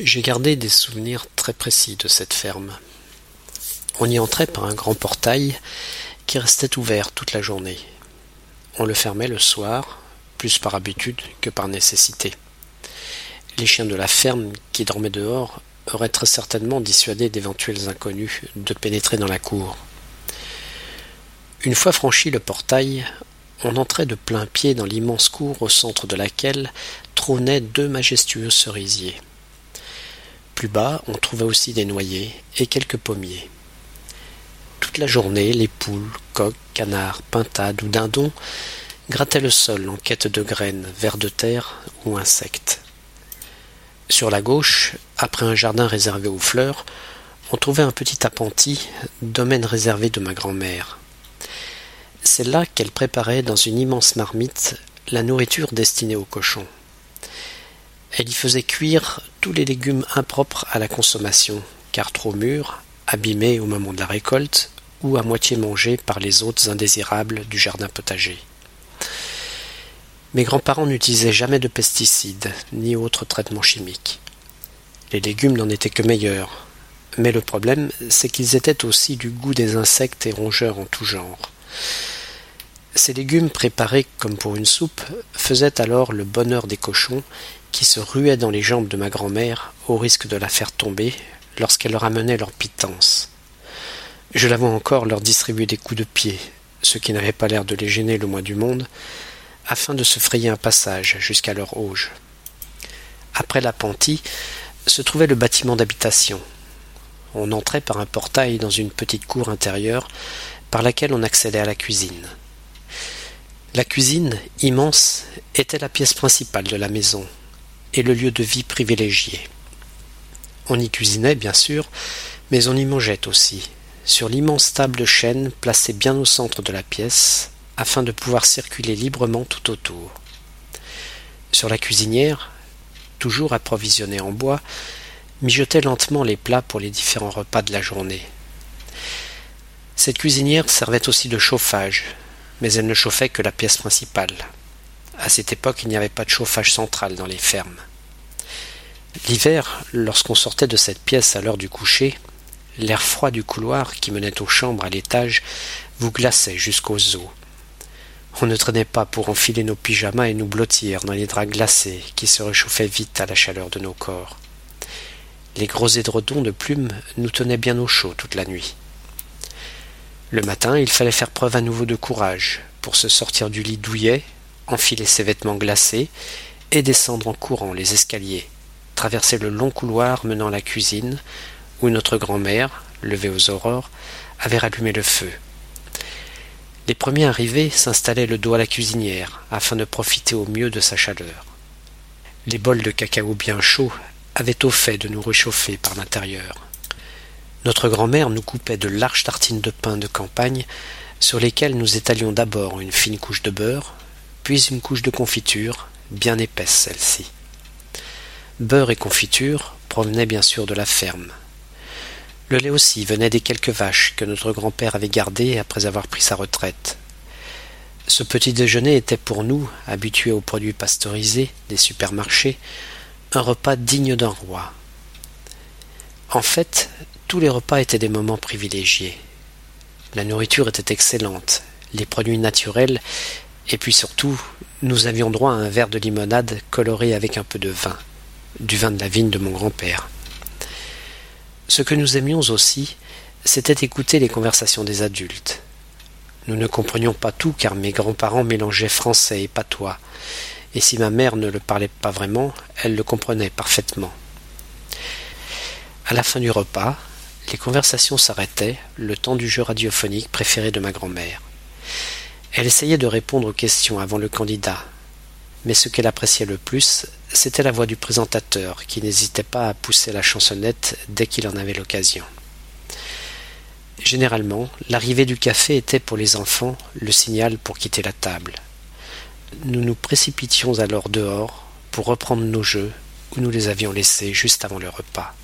J'ai gardé des souvenirs très précis de cette ferme. On y entrait par un grand portail qui restait ouvert toute la journée. On le fermait le soir, plus par habitude que par nécessité. Les chiens de la ferme qui dormaient dehors auraient très certainement dissuadé d'éventuels inconnus de pénétrer dans la cour. Une fois franchi le portail, on entrait de plein pied dans l'immense cour au centre de laquelle trônaient deux majestueux cerisiers. Bas, on trouvait aussi des noyers et quelques pommiers. Toute la journée, les poules, coqs, canards, pintades ou dindons grattaient le sol en quête de graines, vers de terre ou insectes. Sur la gauche, après un jardin réservé aux fleurs, on trouvait un petit appentis, domaine réservé de ma grand-mère. C'est là qu'elle préparait dans une immense marmite la nourriture destinée aux cochons. Elle y faisait cuire tous les légumes impropres à la consommation, car trop mûrs, abîmés au moment de la récolte, ou à moitié mangés par les hôtes indésirables du jardin potager. Mes grands-parents n'utilisaient jamais de pesticides, ni autres traitements chimiques. Les légumes n'en étaient que meilleurs, mais le problème, c'est qu'ils étaient aussi du goût des insectes et rongeurs en tout genre. Ces légumes préparés comme pour une soupe faisaient alors le bonheur des cochons qui se ruaient dans les jambes de ma grand-mère au risque de la faire tomber lorsqu'elle leur amenait leur pitance. Je la vois encore leur distribuer des coups de pied, ce qui n'avait pas l'air de les gêner le moins du monde, afin de se frayer un passage jusqu'à leur auge. Après l'appentis se trouvait le bâtiment d'habitation. On entrait par un portail dans une petite cour intérieure par laquelle on accédait à la cuisine. La cuisine, immense, était la pièce principale de la maison, et le lieu de vie privilégié. On y cuisinait, bien sûr, mais on y mangeait aussi, sur l'immense table de chêne placée bien au centre de la pièce, afin de pouvoir circuler librement tout autour. Sur la cuisinière, toujours approvisionnée en bois, mijotaient lentement les plats pour les différents repas de la journée. Cette cuisinière servait aussi de chauffage, mais elle ne chauffait que la pièce principale. À cette époque, il n'y avait pas de chauffage central dans les fermes. L'hiver, lorsqu'on sortait de cette pièce à l'heure du coucher, l'air froid du couloir qui menait aux chambres à l'étage vous glaçait jusqu'aux os. On ne traînait pas pour enfiler nos pyjamas et nous blottir dans les draps glacés qui se réchauffaient vite à la chaleur de nos corps. Les gros édredons de plumes nous tenaient bien au chaud toute la nuit. Le matin, il fallait faire preuve à nouveau de courage pour se sortir du lit douillet enfiler ses vêtements glacés et descendre en courant les escaliers, traverser le long couloir menant à la cuisine, où notre grand-mère, levée aux aurores, avait rallumé le feu. Les premiers arrivés s'installaient le dos à la cuisinière, afin de profiter au mieux de sa chaleur. Les bols de cacao bien chauds avaient au fait de nous réchauffer par l'intérieur. Notre grand-mère nous coupait de larges tartines de pain de campagne, sur lesquelles nous étalions d'abord une fine couche de beurre, puis une couche de confiture, bien épaisse celle-ci. Beurre et confiture provenaient bien sûr de la ferme. Le lait aussi venait des quelques vaches que notre grand-père avait gardées après avoir pris sa retraite. Ce petit déjeuner était pour nous, habitués aux produits pasteurisés des supermarchés, un repas digne d'un roi. En fait, tous les repas étaient des moments privilégiés. La nourriture était excellente, les produits naturels et puis surtout, nous avions droit à un verre de limonade coloré avec un peu de vin, du vin de la vigne de mon grand-père. Ce que nous aimions aussi, c'était écouter les conversations des adultes. Nous ne comprenions pas tout car mes grands-parents mélangeaient français et patois, et si ma mère ne le parlait pas vraiment, elle le comprenait parfaitement. À la fin du repas, les conversations s'arrêtaient, le temps du jeu radiophonique préféré de ma grand-mère. Elle essayait de répondre aux questions avant le candidat, mais ce qu'elle appréciait le plus, c'était la voix du présentateur, qui n'hésitait pas à pousser la chansonnette dès qu'il en avait l'occasion. Généralement, l'arrivée du café était pour les enfants le signal pour quitter la table. Nous nous précipitions alors dehors pour reprendre nos jeux où nous les avions laissés juste avant le repas.